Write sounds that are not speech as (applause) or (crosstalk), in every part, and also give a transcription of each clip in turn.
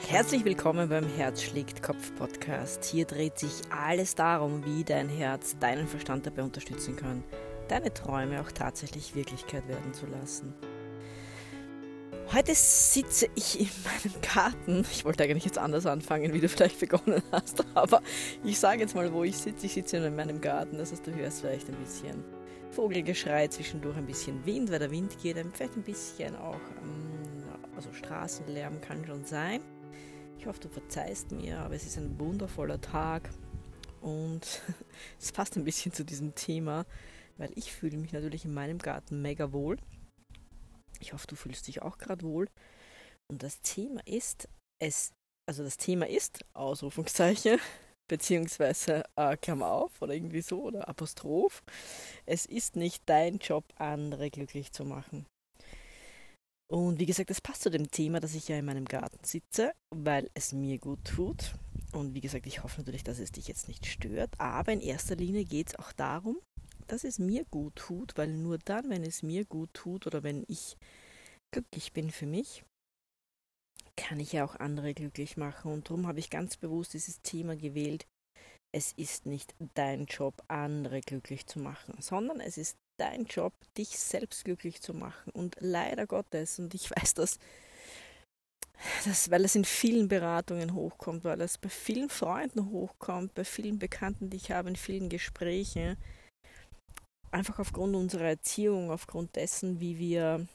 Herzlich willkommen beim Herz schlägt Kopf Podcast. Hier dreht sich alles darum, wie dein Herz deinen Verstand dabei unterstützen kann, deine Träume auch tatsächlich Wirklichkeit werden zu lassen. Heute sitze ich in meinem Garten. Ich wollte eigentlich jetzt anders anfangen, wie du vielleicht begonnen hast, (laughs) aber ich sage jetzt mal, wo ich sitze. Ich sitze in meinem Garten, das heißt, du hörst vielleicht ein bisschen Vogelgeschrei, zwischendurch ein bisschen Wind, weil der Wind geht, vielleicht ein bisschen auch, ähm, also Straßenlärm kann schon sein. Ich hoffe, du verzeihst mir, aber es ist ein wundervoller Tag und (laughs) es passt ein bisschen zu diesem Thema, weil ich fühle mich natürlich in meinem Garten mega wohl. Ich hoffe, du fühlst dich auch gerade wohl. Und das Thema ist, es, also das Thema ist, Ausrufungszeichen, (laughs) beziehungsweise äh, Klammer auf oder irgendwie so oder Apostroph. Es ist nicht dein Job, andere glücklich zu machen. Und wie gesagt, das passt zu dem Thema, dass ich ja in meinem Garten sitze, weil es mir gut tut. Und wie gesagt, ich hoffe natürlich, dass es dich jetzt nicht stört. Aber in erster Linie geht es auch darum, dass es mir gut tut, weil nur dann, wenn es mir gut tut oder wenn ich glücklich bin für mich, kann ich ja auch andere glücklich machen. Und darum habe ich ganz bewusst dieses Thema gewählt. Es ist nicht dein Job, andere glücklich zu machen, sondern es ist dein Job, dich selbst glücklich zu machen. Und leider Gottes, und ich (laughs) weiß das, das, weil es in vielen Beratungen hochkommt, weil es bei vielen Freunden hochkommt, bei vielen Bekannten, die ich habe, in vielen Gesprächen, einfach aufgrund unserer Erziehung, aufgrund dessen, wie wir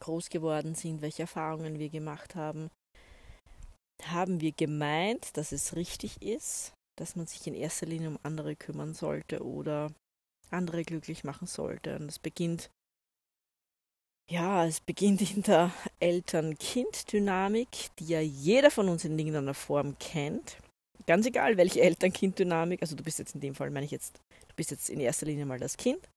groß geworden sind, welche Erfahrungen wir gemacht haben, haben wir gemeint, dass es richtig ist, dass man sich in erster Linie um andere kümmern sollte oder andere glücklich machen sollte. Und es beginnt, ja, es beginnt in der Eltern-Kind-Dynamik, die ja jeder von uns in irgendeiner Form kennt. Ganz egal, welche Eltern-Kind-Dynamik, also du bist jetzt in dem Fall, meine ich jetzt, du bist jetzt in erster Linie mal das Kind.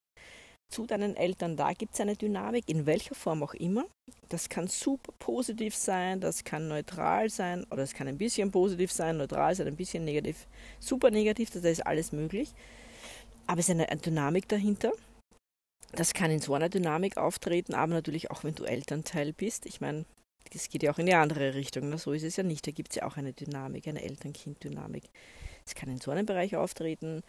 Zu deinen Eltern, da gibt es eine Dynamik, in welcher Form auch immer. Das kann super positiv sein, das kann neutral sein, oder es kann ein bisschen positiv sein, neutral sein, ein bisschen negativ, super negativ, das ist alles möglich. Aber es ist eine Dynamik dahinter. Das kann in so einer Dynamik auftreten, aber natürlich auch, wenn du Elternteil bist. Ich meine, das geht ja auch in die andere Richtung. Na, so ist es ja nicht. Da gibt es ja auch eine Dynamik, eine Eltern-Kind-Dynamik. Es kann in so einem Bereich auftreten.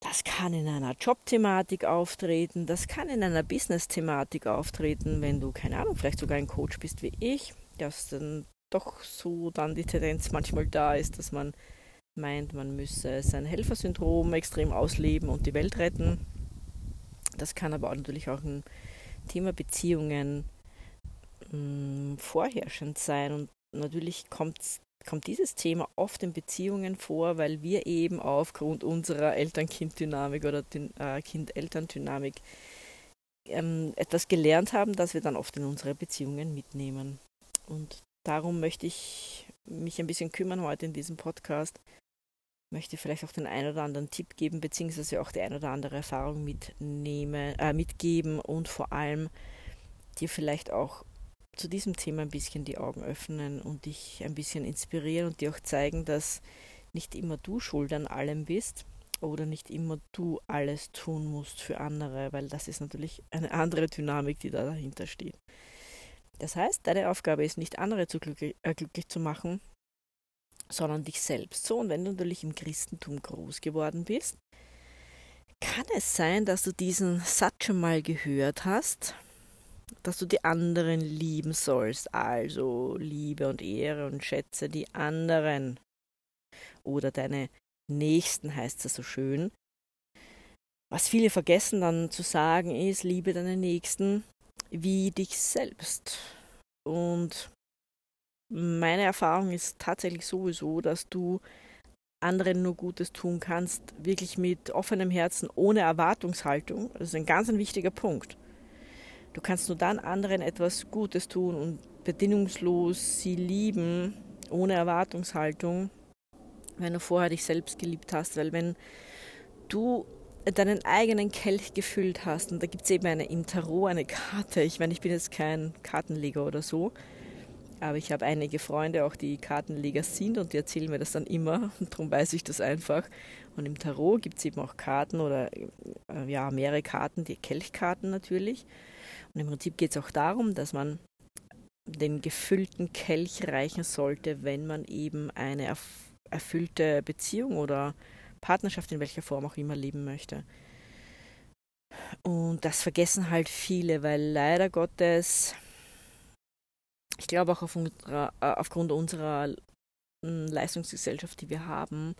Das kann in einer Jobthematik auftreten. Das kann in einer Business-Thematik auftreten, wenn du, keine Ahnung, vielleicht sogar ein Coach bist wie ich, dass dann doch so dann die Tendenz manchmal da ist, dass man meint, man müsse sein Helfersyndrom extrem ausleben und die Welt retten. Das kann aber auch natürlich auch ein Thema Beziehungen mh, mm, vorherrschend sein. Und natürlich kommt, kommt dieses Thema oft in Beziehungen vor, weil wir eben aufgrund unserer Eltern-Kind-Dynamik oder äh, Kind-Eltern-Dynamik ähm, etwas gelernt haben, das wir dann oft in unsere Beziehungen mitnehmen. Und darum möchte ich mich ein bisschen kümmern heute in diesem Podcast, möchte vielleicht auch den einen oder anderen Tipp geben, beziehungsweise auch die ein oder andere Erfahrung mitnehmen, äh, mitgeben und vor allem dir vielleicht auch zu diesem Thema ein bisschen die Augen öffnen und dich ein bisschen inspirieren und dir auch zeigen, dass nicht immer du schuld an allem bist oder nicht immer du alles tun musst für andere, weil das ist natürlich eine andere Dynamik, die da dahinter steht. Das heißt, deine Aufgabe ist nicht andere zu glücklich, äh, glücklich zu machen, sondern dich selbst. So, und wenn du natürlich im Christentum groß geworden bist, kann es sein, dass du diesen Satz schon mal gehört hast, dass du die anderen lieben sollst. Also Liebe und Ehre und schätze die anderen. Oder deine Nächsten heißt es so schön. Was viele vergessen dann zu sagen ist, liebe deine Nächsten wie dich selbst. Und meine Erfahrung ist tatsächlich sowieso, dass du anderen nur Gutes tun kannst, wirklich mit offenem Herzen, ohne Erwartungshaltung. Das ist ein ganz ein wichtiger Punkt. Du kannst nur dann anderen etwas Gutes tun und bedingungslos sie lieben, ohne Erwartungshaltung, wenn du vorher dich selbst geliebt hast. Weil wenn du deinen eigenen Kelch gefüllt hast, und da gibt es eben eine im Tarot eine Karte, ich meine, ich bin jetzt kein Kartenleger oder so, aber ich habe einige Freunde, auch die Kartenleger sind und die erzählen mir das dann immer und darum weiß ich das einfach. Und im Tarot gibt es eben auch Karten oder äh, ja, mehrere Karten, die Kelchkarten natürlich. Und im Prinzip geht es auch darum, dass man den gefüllten Kelch reichen sollte, wenn man eben eine erfüllte Beziehung oder Partnerschaft in welcher Form auch immer leben möchte. Und das vergessen halt viele, weil leider Gottes, ich glaube auch auf unserer, äh, aufgrund unserer Leistungsgesellschaft, die wir haben,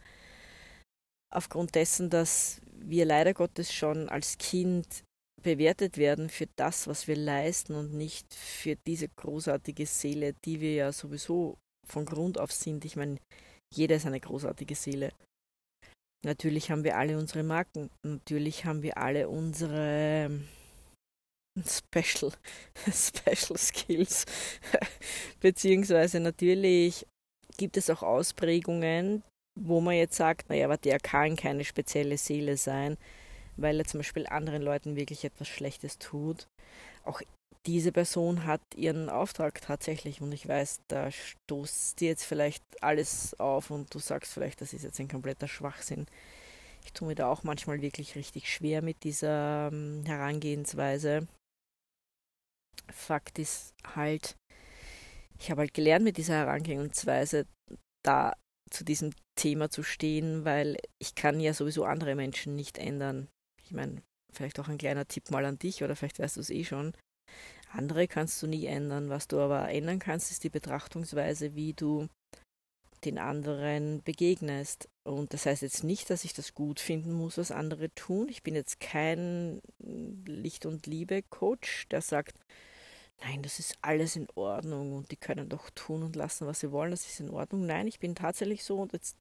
aufgrund dessen, dass wir leider Gottes schon als Kind bewertet werden für das, was wir leisten und nicht für diese großartige Seele, die wir ja sowieso von Grund auf sind. Ich meine, jeder ist eine großartige Seele. Natürlich haben wir alle unsere Marken, natürlich haben wir alle unsere Special, (laughs) Special Skills, (laughs) beziehungsweise natürlich gibt es auch Ausprägungen, wo man jetzt sagt, naja, aber der kann keine spezielle Seele sein, weil er zum Beispiel anderen Leuten wirklich etwas Schlechtes tut. Auch diese Person hat ihren Auftrag tatsächlich und ich weiß, da stoßt dir jetzt vielleicht alles auf und du sagst vielleicht, das ist jetzt ein kompletter Schwachsinn. Ich tue mir da auch manchmal wirklich richtig schwer mit dieser ähm, Herangehensweise. Fakt ist halt, ich habe halt gelernt mit dieser Herangehensweise da zu diesem Thema zu stehen, weil ich kann ja sowieso andere Menschen nicht ändern. Ich meine, vielleicht auch ein kleiner Tipp mal an dich oder vielleicht weißt du es eh schon. Andere kannst du nie ändern. Was du aber ändern kannst, ist die Betrachtungsweise, wie du den anderen begegnest. Und das heißt jetzt nicht, dass ich das gut finden muss, was andere tun. Ich bin jetzt kein Licht- und Liebe-Coach, der sagt, nein, das ist alles in Ordnung und die können doch tun und lassen, was sie wollen, das ist in Ordnung. Nein, ich bin tatsächlich so und jetzt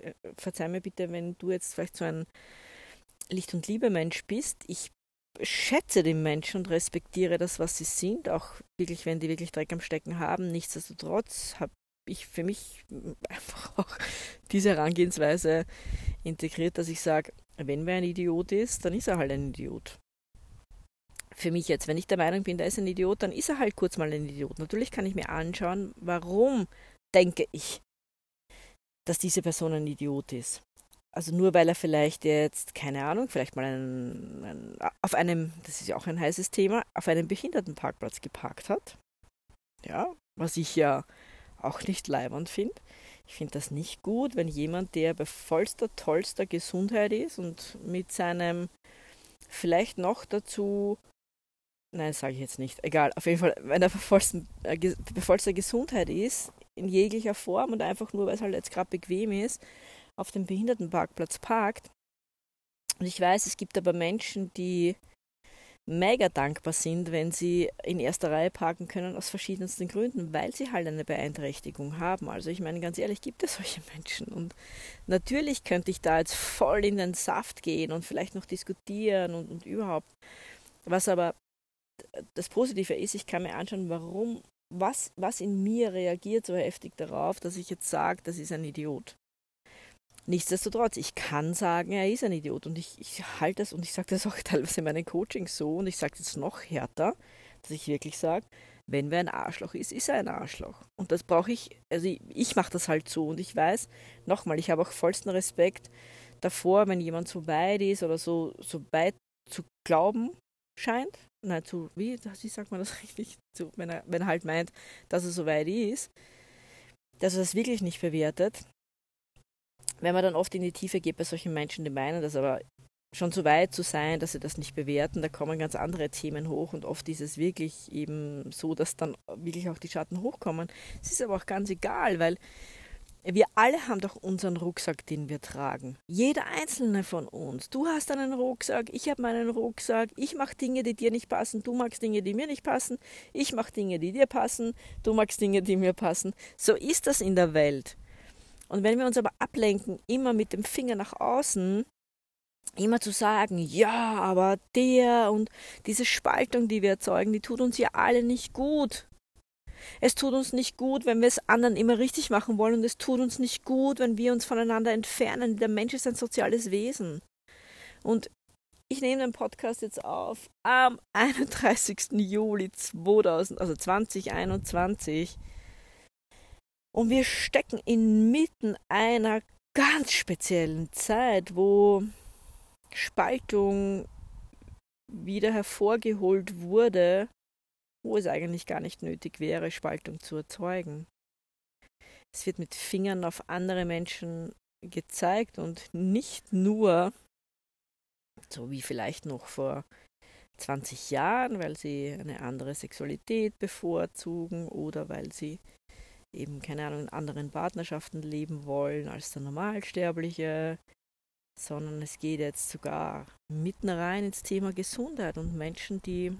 äh, verzeih mir bitte, wenn du jetzt vielleicht so ein Licht- und Liebe-Mensch bist. Ich schätze den Menschen und respektiere das, was sie sind, auch wirklich, wenn die wirklich Dreck am Stecken haben. Nichtsdestotrotz habe ich für mich (laughs) einfach auch diese Herangehensweise integriert, dass ich sage, wenn wer ein Idiot ist, dann ist er halt ein Idiot. Für mich jetzt, wenn ich der Meinung bin, da ist ein Idiot, dann ist er halt kurz mal ein Idiot. Natürlich kann ich mir anschauen, warum denke ich, dass diese Person ein Idiot ist. Also nur weil er vielleicht jetzt, keine Ahnung, vielleicht mal einen, einen, auf einem, das ist ja auch ein heißes Thema, auf einem Behindertenparkplatz geparkt hat. Ja, was ich ja auch nicht leibend finde. Ich finde das nicht gut, wenn jemand, der bei vollster, tollster Gesundheit ist und mit seinem vielleicht noch dazu, nein, sage ich jetzt nicht, egal, auf jeden Fall, wenn er bei, vollsten, äh, bei vollster Gesundheit ist, in jeglicher Form und einfach nur, weil es halt jetzt gerade bequem ist, auf dem Behindertenparkplatz parkt. Und ich weiß, es gibt aber Menschen, die mega dankbar sind, wenn sie in erster Reihe parken können, aus verschiedensten Gründen, weil sie halt eine Beeinträchtigung haben. Also ich meine, ganz ehrlich, gibt es solche Menschen. Und natürlich könnte ich da jetzt voll in den Saft gehen und vielleicht noch diskutieren und, und überhaupt. Was aber das Positive ist, ich kann mir anschauen, warum, was, was in mir reagiert so heftig darauf, dass ich jetzt sage, das ist ein Idiot. Nichtsdestotrotz, ich kann sagen, er ist ein Idiot und ich, ich halte das und ich sage das auch (laughs) teilweise in meinen Coachings so und ich sage es noch härter, dass ich wirklich sage, wenn wer ein Arschloch ist, ist er ein Arschloch. Und das brauche ich, also ich, ich mache das halt so und ich weiß, nochmal, ich habe auch vollsten Respekt davor, wenn jemand so weit ist oder so, so weit zu glauben scheint, nein, zu, wie, wie sagt man das (laughs) richtig, zu, wenn, er, wenn er halt meint, dass er so weit ist, dass er das wirklich nicht bewertet, wenn man dann oft in die Tiefe geht bei solchen Menschen, die meinen das aber schon so weit zu sein, dass sie das nicht bewerten, da kommen ganz andere Themen hoch und oft ist es wirklich eben so, dass dann wirklich auch die Schatten hochkommen. Es ist aber auch ganz egal, weil wir alle haben doch unseren Rucksack, den wir tragen. Jeder einzelne von uns. Du hast einen Rucksack, ich habe meinen Rucksack, ich mache Dinge, die dir nicht passen, du magst Dinge, die mir nicht passen, ich mache Dinge, die dir passen, du magst Dinge, die mir passen. So ist das in der Welt. Und wenn wir uns aber ablenken, immer mit dem Finger nach außen, immer zu sagen, ja, aber der und diese Spaltung, die wir erzeugen, die tut uns ja alle nicht gut. Es tut uns nicht gut, wenn wir es anderen immer richtig machen wollen und es tut uns nicht gut, wenn wir uns voneinander entfernen. Der Mensch ist ein soziales Wesen. Und ich nehme den Podcast jetzt auf am (laughs) 31. Juli 2000, also 2021. Und wir stecken inmitten einer ganz speziellen Zeit, wo Spaltung wieder hervorgeholt wurde wo es eigentlich gar nicht nötig wäre, Spaltung zu erzeugen. Es wird mit Fingern auf andere Menschen gezeigt und nicht nur, so wie vielleicht noch vor 20 Jahren, weil sie eine andere Sexualität bevorzugen oder weil sie eben, keine Ahnung, in anderen Partnerschaften leben wollen als der Normalsterbliche, sondern es geht jetzt sogar mitten rein ins Thema Gesundheit und Menschen, die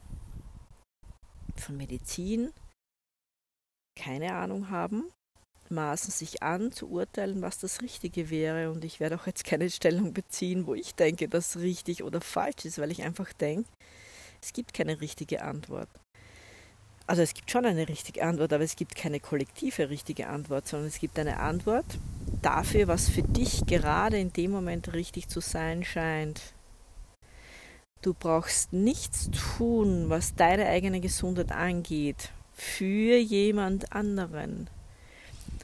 von Medizin keine Ahnung haben, maßen sich an zu urteilen, was das Richtige wäre. Und ich werde auch jetzt keine Stellung beziehen, wo ich denke, dass richtig oder falsch ist, weil ich einfach denke, es gibt keine richtige Antwort. Also es gibt schon eine richtige Antwort, aber es gibt keine kollektive richtige Antwort, sondern es gibt eine Antwort dafür, was für dich gerade in dem Moment richtig zu sein scheint. Du brauchst nichts tun, was deine eigene Gesundheit angeht, für jemand anderen,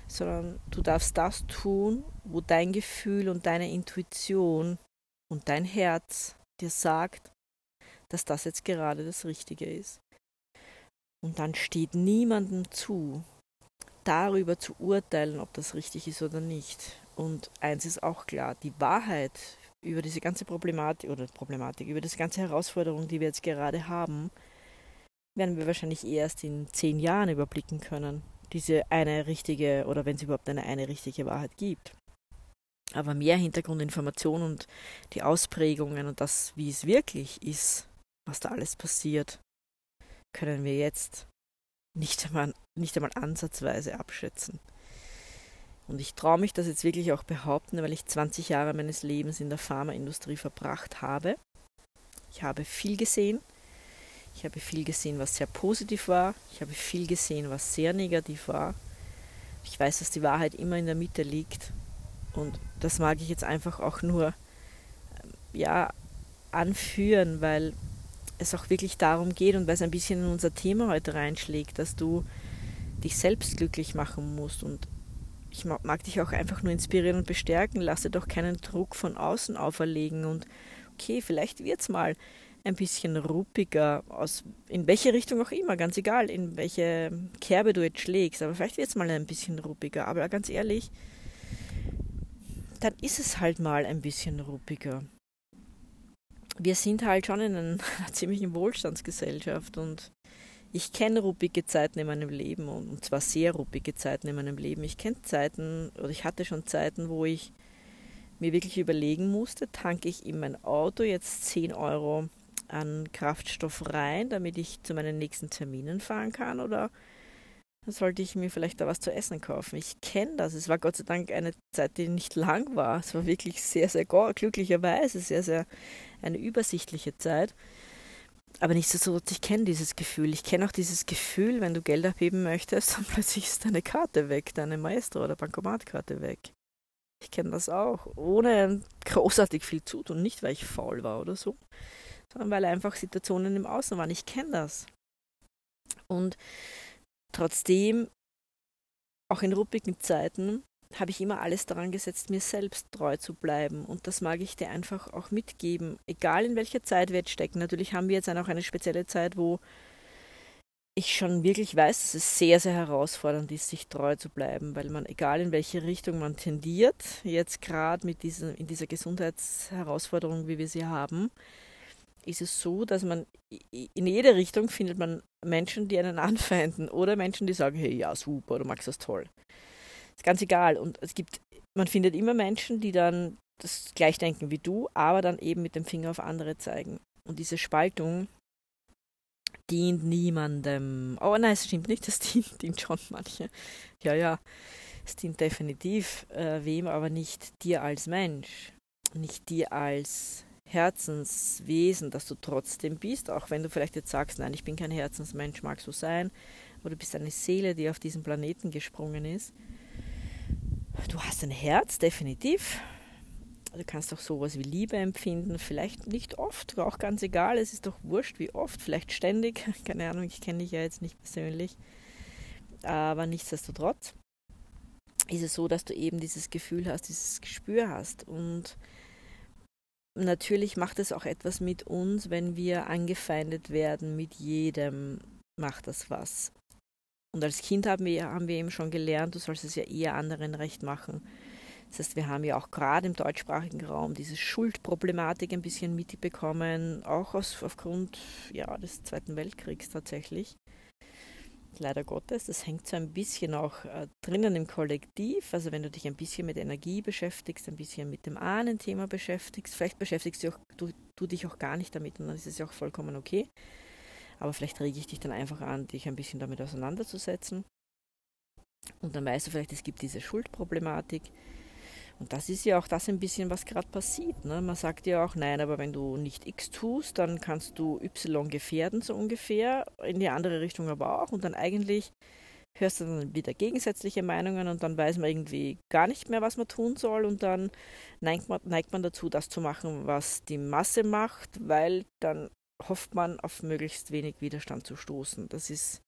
sondern du darfst das tun, wo dein Gefühl und deine Intuition und dein Herz dir sagt, dass das jetzt gerade das Richtige ist. Und dann steht niemandem zu, darüber zu urteilen, ob das richtig ist oder nicht. Und eins ist auch klar, die Wahrheit über diese ganze Problematik oder Problematik, über diese ganze Herausforderung, die wir jetzt gerade haben, werden wir wahrscheinlich erst in zehn Jahren überblicken können. Diese eine richtige oder wenn es überhaupt eine eine richtige Wahrheit gibt. Aber mehr Hintergrundinformation und die Ausprägungen und das, wie es wirklich ist, was da alles passiert, können wir jetzt nicht einmal, nicht einmal ansatzweise abschätzen. Und ich traue mich das jetzt wirklich auch behaupten, weil ich 20 Jahre meines Lebens in der Pharmaindustrie verbracht habe. Ich habe viel gesehen. Ich habe viel gesehen, was sehr positiv war. Ich habe viel gesehen, was sehr negativ war. Ich weiß, dass die Wahrheit immer in der Mitte liegt. Und das mag ich jetzt einfach auch nur ähm, ja, anführen, weil es auch wirklich darum geht und weil es ein bisschen in unser Thema heute reinschlägt, dass du dich selbst glücklich machen musst. Und ich mag dich auch einfach nur inspirieren und bestärken. Lasse doch keinen Druck von außen auferlegen. Und okay, vielleicht wird es mal ein bisschen ruppiger, aus, in welche Richtung auch immer, ganz egal, in welche Kerbe du jetzt schlägst. Aber vielleicht wird es mal ein bisschen ruppiger. Aber ganz ehrlich, dann ist es halt mal ein bisschen ruppiger wir sind halt schon in einer (laughs) ziemlichen Wohlstandsgesellschaft und ich kenne ruppige Zeiten in meinem Leben und zwar sehr ruppige Zeiten in meinem Leben. Ich kenne Zeiten oder ich hatte schon Zeiten, wo ich mir wirklich überlegen musste, tanke ich in mein Auto jetzt 10 Euro an Kraftstoff rein, damit ich zu meinen nächsten Terminen fahren kann oder sollte ich mir vielleicht da was zu essen kaufen. Ich kenne das. Es war Gott sei Dank eine Zeit, die nicht lang war. Es war wirklich sehr, sehr glücklicherweise sehr, sehr eine übersichtliche Zeit. Aber nichtsdestotrotz, ich kenne dieses Gefühl. Ich kenne auch dieses Gefühl, wenn du Geld abheben möchtest, (laughs) und plötzlich ist deine Karte weg, deine Maestro- oder Bankomatkarte weg. Ich kenne das auch, ohne großartig viel zu tun. Nicht, weil ich faul war oder so, sondern weil einfach Situationen im Außen waren. Ich kenne das. Und Trotzdem, auch in ruppigen Zeiten, habe ich immer alles daran gesetzt, mir selbst treu zu bleiben. Und das mag ich dir einfach auch mitgeben, egal in welcher Zeit wir jetzt stecken. Natürlich haben wir jetzt auch eine spezielle Zeit, wo ich schon wirklich weiß, dass es sehr, sehr herausfordernd ist, sich treu zu bleiben, weil man, egal in welche Richtung man tendiert, jetzt gerade mit dieser, in dieser Gesundheitsherausforderung, wie wir sie haben, ist es so, dass man in jede Richtung findet man Menschen, die einen (laughs) anfeinden oder Menschen, die sagen, hey, ja, super, du magst das toll. Ist ganz egal. Und es gibt, man findet immer Menschen, die dann das gleich denken wie du, aber dann eben mit dem Finger auf andere zeigen. Und diese Spaltung dient niemandem. Oh nein, es stimmt nicht, (laughs) das dient, dient schon manche. Ja, ja, es dient definitiv äh, wem, aber nicht dir als Mensch, nicht dir als Herzenswesen, dass du trotzdem bist, auch wenn du vielleicht jetzt sagst, nein, ich bin kein Herzensmensch, mag so sein, aber du bist eine Seele, die auf diesen Planeten gesprungen ist. Du hast ein Herz, definitiv. Du kannst auch sowas wie Liebe empfinden, vielleicht nicht oft, auch ganz egal, es ist doch wurscht, wie oft, vielleicht ständig, (laughs) keine Ahnung, ich kenne dich ja jetzt nicht persönlich, aber nichtsdestotrotz ist es so, dass du eben dieses Gefühl hast, dieses Gespür hast und natürlich macht es auch etwas mit uns, wenn wir angefeindet werden mit jedem. macht das was. Und als Kind haben wir, haben wir eben schon gelernt, du sollst es ja eher anderen recht machen. Das heißt, wir haben ja auch gerade im deutschsprachigen Raum diese Schuldproblematik ein bisschen mitbekommen, auch aus, aufgrund ja, des Zweiten Weltkriegs tatsächlich. Leider Gottes, das hängt so ein bisschen auch äh, drinnen im Kollektiv. Also wenn du dich ein bisschen mit Energie beschäftigst, ein bisschen mit dem Ahnenthema beschäftigst, vielleicht beschäftigst du, auch, du, du dich auch gar nicht damit und dann ist es ja auch vollkommen okay. Aber vielleicht rege ich dich dann einfach an, dich ein bisschen damit auseinanderzusetzen. Und dann weißt du vielleicht, es gibt diese Schuldproblematik. Und das ist ja auch das ein bisschen, was gerade passiert. Ne? Man sagt ja auch, nein, aber wenn du nicht X tust, dann kannst du Y gefährden, so ungefähr. In die andere Richtung aber auch. Und dann eigentlich hörst du dann wieder gegensätzliche Meinungen und dann weiß man irgendwie gar nicht mehr, was man tun soll. Und dann neigt man, neigt man dazu, das zu machen, was die Masse macht, weil dann hofft man auf möglichst wenig Widerstand zu stoßen. Das ist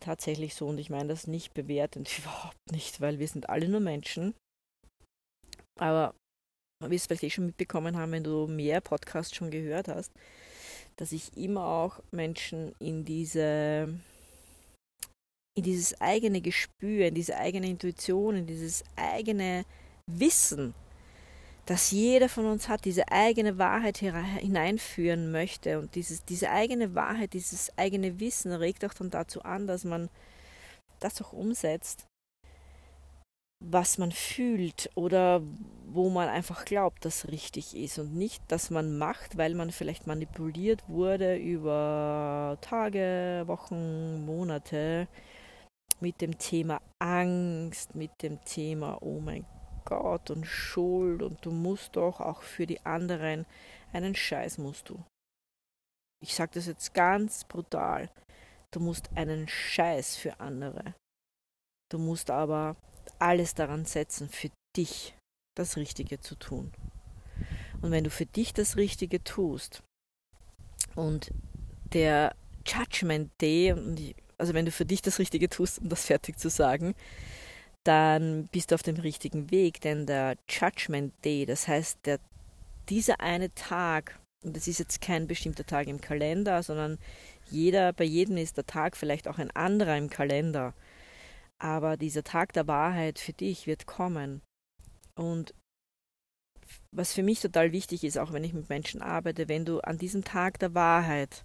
tatsächlich so und ich meine das nicht bewertend, (laughs) überhaupt nicht, weil wir sind alle nur Menschen. Aber wie es vielleicht eh schon mitbekommen haben, wenn du mehr Podcasts schon gehört hast, dass ich immer auch Menschen in diese in dieses eigene Gespür, in diese eigene Intuition, in dieses eigene Wissen dass jeder von uns hat, diese eigene Wahrheit hineinführen möchte. Und dieses, diese eigene Wahrheit, dieses eigene Wissen regt auch dann dazu an, dass man das auch umsetzt, was man fühlt oder wo man einfach glaubt, dass richtig ist und nicht, dass man macht, weil man vielleicht manipuliert wurde über Tage, Wochen, Monate mit dem Thema Angst, mit dem Thema, oh mein Gott und Schuld und du musst doch auch für die anderen einen Scheiß musst du. Ich sage das jetzt ganz brutal. Du musst einen Scheiß für andere. Du musst aber alles daran setzen, für dich das Richtige zu tun. Und wenn du für dich das Richtige tust und der Judgment Day, also wenn du für dich das Richtige tust, um das fertig zu sagen, dann bist du auf dem richtigen Weg, denn der Judgment Day, das heißt, der, dieser eine Tag, und das ist jetzt kein bestimmter Tag im Kalender, sondern jeder, bei jedem ist der Tag vielleicht auch ein anderer im Kalender. Aber dieser Tag der Wahrheit für dich wird kommen. Und was für mich total wichtig ist, auch wenn ich mit Menschen arbeite, wenn du an diesem Tag der Wahrheit,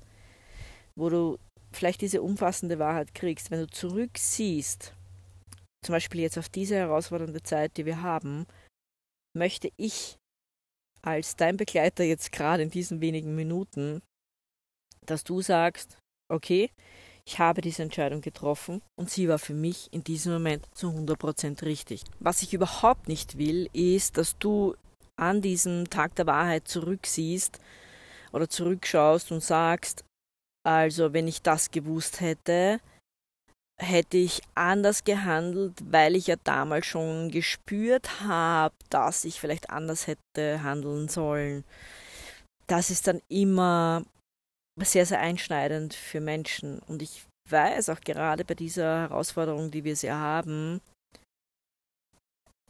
wo du vielleicht diese umfassende Wahrheit kriegst, wenn du zurücksiehst zum Beispiel jetzt auf diese herausfordernde Zeit, die wir haben, möchte ich als dein Begleiter jetzt gerade in diesen wenigen Minuten, dass du sagst, okay, ich habe diese Entscheidung getroffen und sie war für mich in diesem Moment zu 100% richtig. Was ich überhaupt nicht will, ist, dass du an diesem Tag der Wahrheit zurücksiehst oder zurückschaust und sagst, also wenn ich das gewusst hätte, hätte ich anders gehandelt, weil ich ja damals schon gespürt habe, dass ich vielleicht anders hätte handeln sollen. Das ist dann immer sehr, sehr einschneidend für Menschen. Und ich weiß auch gerade bei dieser Herausforderung, die wir sehr haben,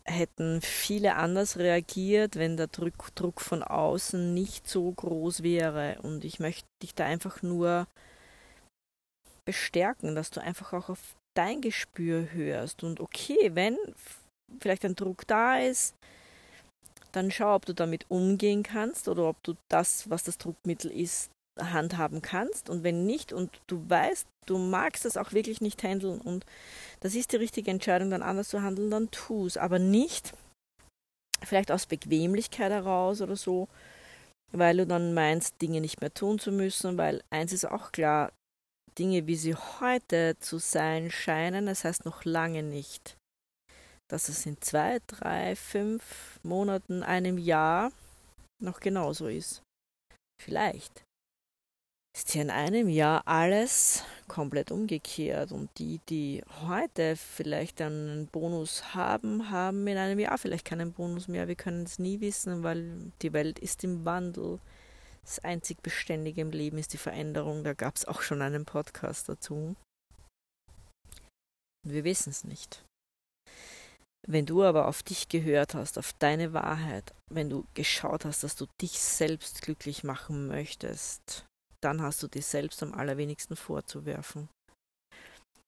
hätten viele anders reagiert, wenn der Druck, Druck von außen nicht so groß wäre. Und ich möchte dich da einfach nur bestärken, dass du einfach auch auf dein Gespür hörst. Und okay, wenn vielleicht ein Druck da ist, dann schau, ob du damit umgehen kannst oder ob du das, was das Druckmittel ist, handhaben kannst. Und wenn nicht und du weißt, du magst das auch wirklich nicht handeln und das ist die richtige Entscheidung, dann anders zu handeln, dann tu es. Aber nicht vielleicht aus Bequemlichkeit heraus oder so, weil du dann meinst, Dinge nicht mehr tun zu müssen, weil eins ist auch klar, Dinge, wie sie heute zu sein scheinen, das heißt noch lange nicht, dass es in zwei, drei, fünf Monaten, einem Jahr noch genauso ist. Vielleicht ist hier in einem Jahr alles komplett umgekehrt und die, die heute vielleicht einen Bonus haben, haben in einem Jahr vielleicht keinen Bonus mehr. Wir können es nie wissen, weil die Welt ist im Wandel. Das einzig Beständige im Leben ist die Veränderung. Da gab es auch schon einen Podcast dazu. Wir wissen es nicht. Wenn du aber auf dich gehört hast, auf deine Wahrheit, wenn du geschaut hast, dass du dich selbst glücklich machen möchtest, dann hast du dir selbst am allerwenigsten vorzuwerfen.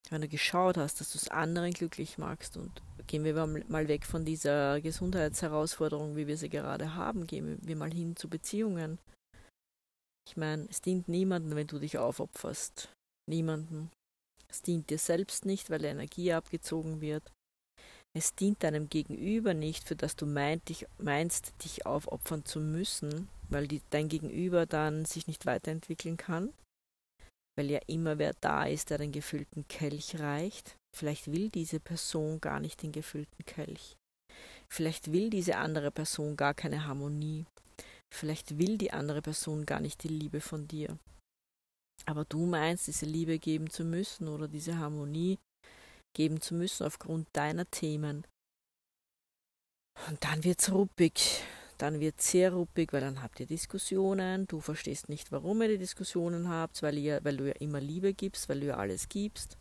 Wenn du geschaut hast, dass du es anderen glücklich machst und gehen wir mal weg von dieser Gesundheitsherausforderung, wie wir sie gerade haben, gehen wir mal hin zu Beziehungen. Ich meine, es dient niemandem, wenn du dich aufopferst. Niemanden. Es dient dir selbst nicht, weil Energie abgezogen wird. Es dient deinem Gegenüber nicht, für das du meinst, dich aufopfern zu müssen, weil die, dein Gegenüber dann sich nicht weiterentwickeln kann, weil ja immer wer da ist, der den gefüllten Kelch reicht. Vielleicht will diese Person gar nicht den gefüllten Kelch. Vielleicht will diese andere Person gar keine Harmonie. Vielleicht will die andere Person gar nicht die Liebe von dir. Aber du meinst, diese Liebe geben zu müssen oder diese Harmonie geben zu müssen aufgrund deiner Themen. Und dann wird's ruppig. Dann wird sehr ruppig, weil dann habt ihr Diskussionen. Du verstehst nicht, warum ihr die Diskussionen habt, weil, ihr, weil du ja immer Liebe gibst, weil du ja alles gibst.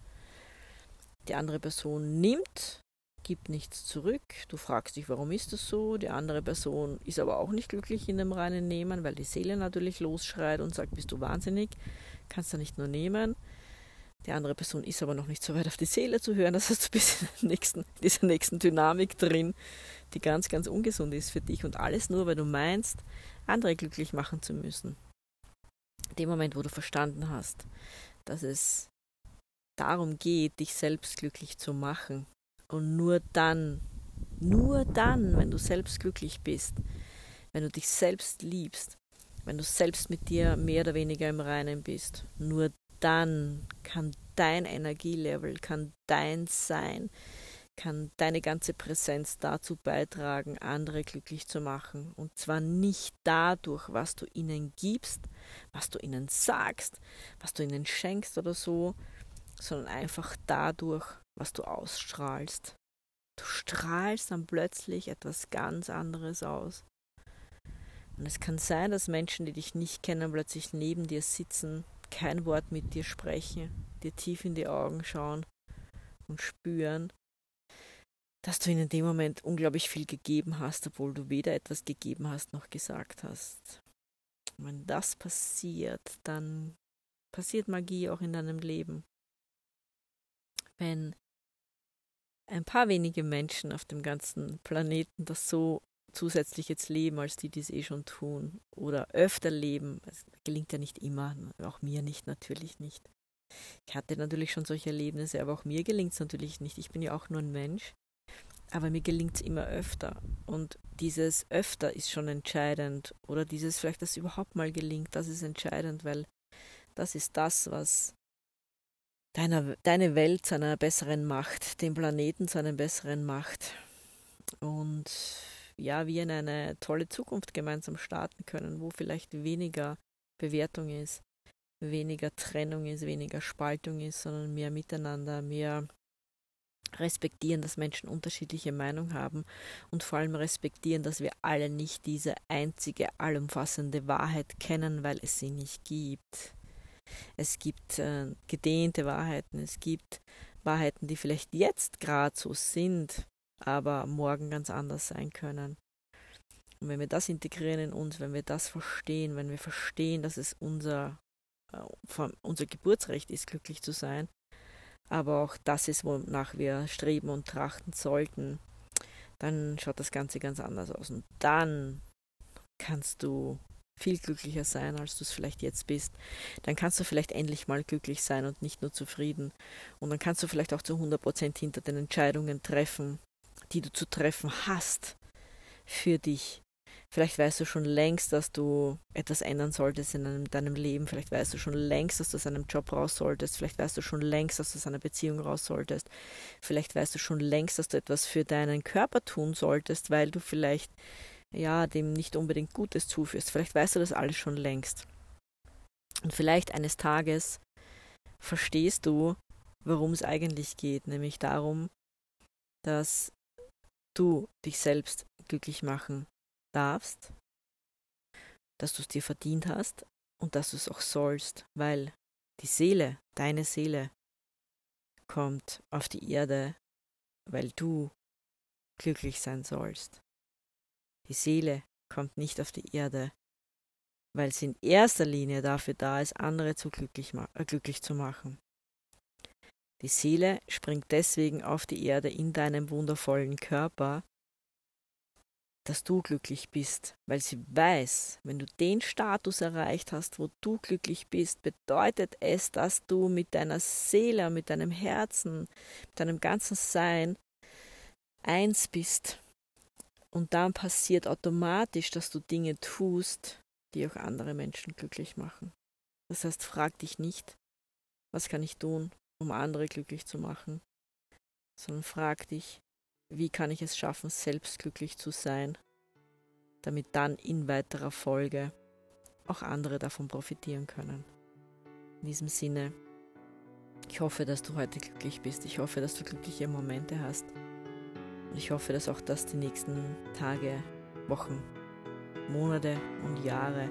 Die andere Person nimmt, gibt nichts zurück. Du fragst dich, warum ist das so? Die andere Person ist aber auch nicht glücklich in dem reinen Nehmen, weil die Seele natürlich losschreit und sagt, bist du wahnsinnig, kannst du nicht nur nehmen. Die andere Person ist aber noch nicht so weit auf die Seele zu hören. Das heißt, du bist in nächsten, dieser nächsten Dynamik drin, die ganz, ganz ungesund ist für dich. Und alles nur, weil du meinst, andere glücklich machen zu müssen. In dem Moment, wo du verstanden hast, dass es darum geht, dich selbst glücklich zu machen. Und nur dann, nur dann, wenn du selbst glücklich bist, wenn du dich selbst liebst, wenn du selbst mit dir mehr oder weniger im Reinen bist, nur dann kann dein Energielevel, kann dein Sein, kann deine ganze Präsenz dazu beitragen, andere glücklich zu machen. Und zwar nicht dadurch, was du ihnen gibst, was du ihnen sagst, was du ihnen schenkst oder so, sondern einfach dadurch, was du ausstrahlst. Du strahlst dann plötzlich etwas ganz anderes aus. Und es kann sein, dass Menschen, die dich nicht kennen, plötzlich neben dir sitzen kein Wort mit dir sprechen, dir tief in die Augen schauen und spüren, dass du ihnen in dem Moment unglaublich viel gegeben hast, obwohl du weder etwas gegeben hast noch gesagt hast. Und wenn das passiert, dann passiert Magie auch in deinem Leben. Wenn ein paar wenige Menschen auf dem ganzen Planeten das so zusätzlich jetzt leben, als die, die es eh schon tun. Oder öfter leben. Es gelingt ja nicht immer, auch mir nicht, natürlich nicht. Ich hatte natürlich schon solche Erlebnisse, aber auch mir gelingt es natürlich nicht. Ich bin ja auch nur ein Mensch. Aber mir gelingt es immer öfter. Und dieses öfter ist schon entscheidend. Oder dieses vielleicht, dass überhaupt mal gelingt, das ist entscheidend, weil das ist das, was deiner, deine Welt zu einer besseren macht, den Planeten zu einem besseren macht. Und ja, wir in eine tolle Zukunft gemeinsam starten können, wo vielleicht weniger Bewertung ist, weniger Trennung ist, weniger Spaltung ist, sondern mehr Miteinander, mehr respektieren, dass Menschen unterschiedliche Meinungen haben und vor allem respektieren, dass wir alle nicht diese einzige allumfassende Wahrheit kennen, weil es sie nicht gibt. Es gibt äh, gedehnte Wahrheiten, es gibt Wahrheiten, die vielleicht jetzt gerade so sind, aber morgen ganz anders sein können. Und wenn wir das integrieren in uns, wenn wir das verstehen, wenn wir verstehen, dass es unser, äh, unser Geburtsrecht ist, glücklich zu sein, aber auch das ist, wonach wir streben und trachten sollten, dann schaut das Ganze ganz anders aus. Und dann kannst du viel glücklicher sein, als du es vielleicht jetzt bist. Dann kannst du vielleicht endlich mal glücklich sein und nicht nur zufrieden. Und dann kannst du vielleicht auch zu 100% hinter den Entscheidungen treffen, die du zu treffen hast für dich. Vielleicht weißt du schon längst, dass du etwas ändern solltest in deinem, deinem Leben. Vielleicht weißt du schon längst, dass du aus einem Job raus solltest. Vielleicht weißt du schon längst, dass du aus einer Beziehung raus solltest. Vielleicht weißt du schon längst, dass du etwas für deinen Körper tun solltest, weil du vielleicht ja dem nicht unbedingt Gutes zuführst. Vielleicht weißt du das alles schon längst. Und vielleicht eines Tages verstehst du, worum es eigentlich geht, nämlich darum, dass du dich selbst glücklich machen darfst, dass du es dir verdient hast und dass du es auch sollst, weil die Seele, deine Seele, kommt auf die Erde, weil du glücklich sein sollst. Die Seele kommt nicht auf die Erde, weil sie in erster Linie dafür da ist, andere zu glücklich, äh, glücklich zu machen. Die Seele springt deswegen auf die Erde in deinem wundervollen Körper, dass du glücklich bist, weil sie weiß, wenn du den Status erreicht hast, wo du glücklich bist, bedeutet es, dass du mit deiner Seele, mit deinem Herzen, mit deinem ganzen Sein eins bist. Und dann passiert automatisch, dass du Dinge tust, die auch andere Menschen glücklich machen. Das heißt, frag dich nicht, was kann ich tun, um andere glücklich zu machen, sondern frag dich, wie kann ich es schaffen, selbst glücklich zu sein, damit dann in weiterer Folge auch andere davon profitieren können. In diesem Sinne, ich hoffe, dass du heute glücklich bist. Ich hoffe, dass du glückliche Momente hast. Und ich hoffe, dass auch das die nächsten Tage, Wochen, Monate und Jahre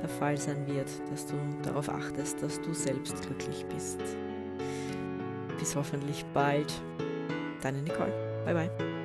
der Fall sein wird, dass du darauf achtest, dass du selbst glücklich bist. Bis hoffentlich bald. Deine Nicole. 拜拜。